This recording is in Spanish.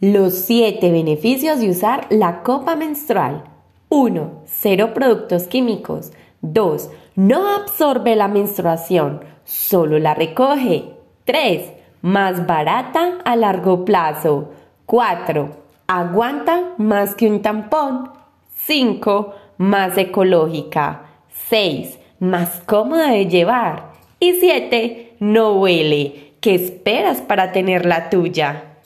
Los 7 beneficios de usar la copa menstrual. 1. Cero productos químicos. 2. No absorbe la menstruación, solo la recoge. 3. Más barata a largo plazo. 4. Aguanta más que un tampón. 5. Más ecológica. 6. Más cómoda de llevar. Y 7. No huele. ¿Qué esperas para tener la tuya?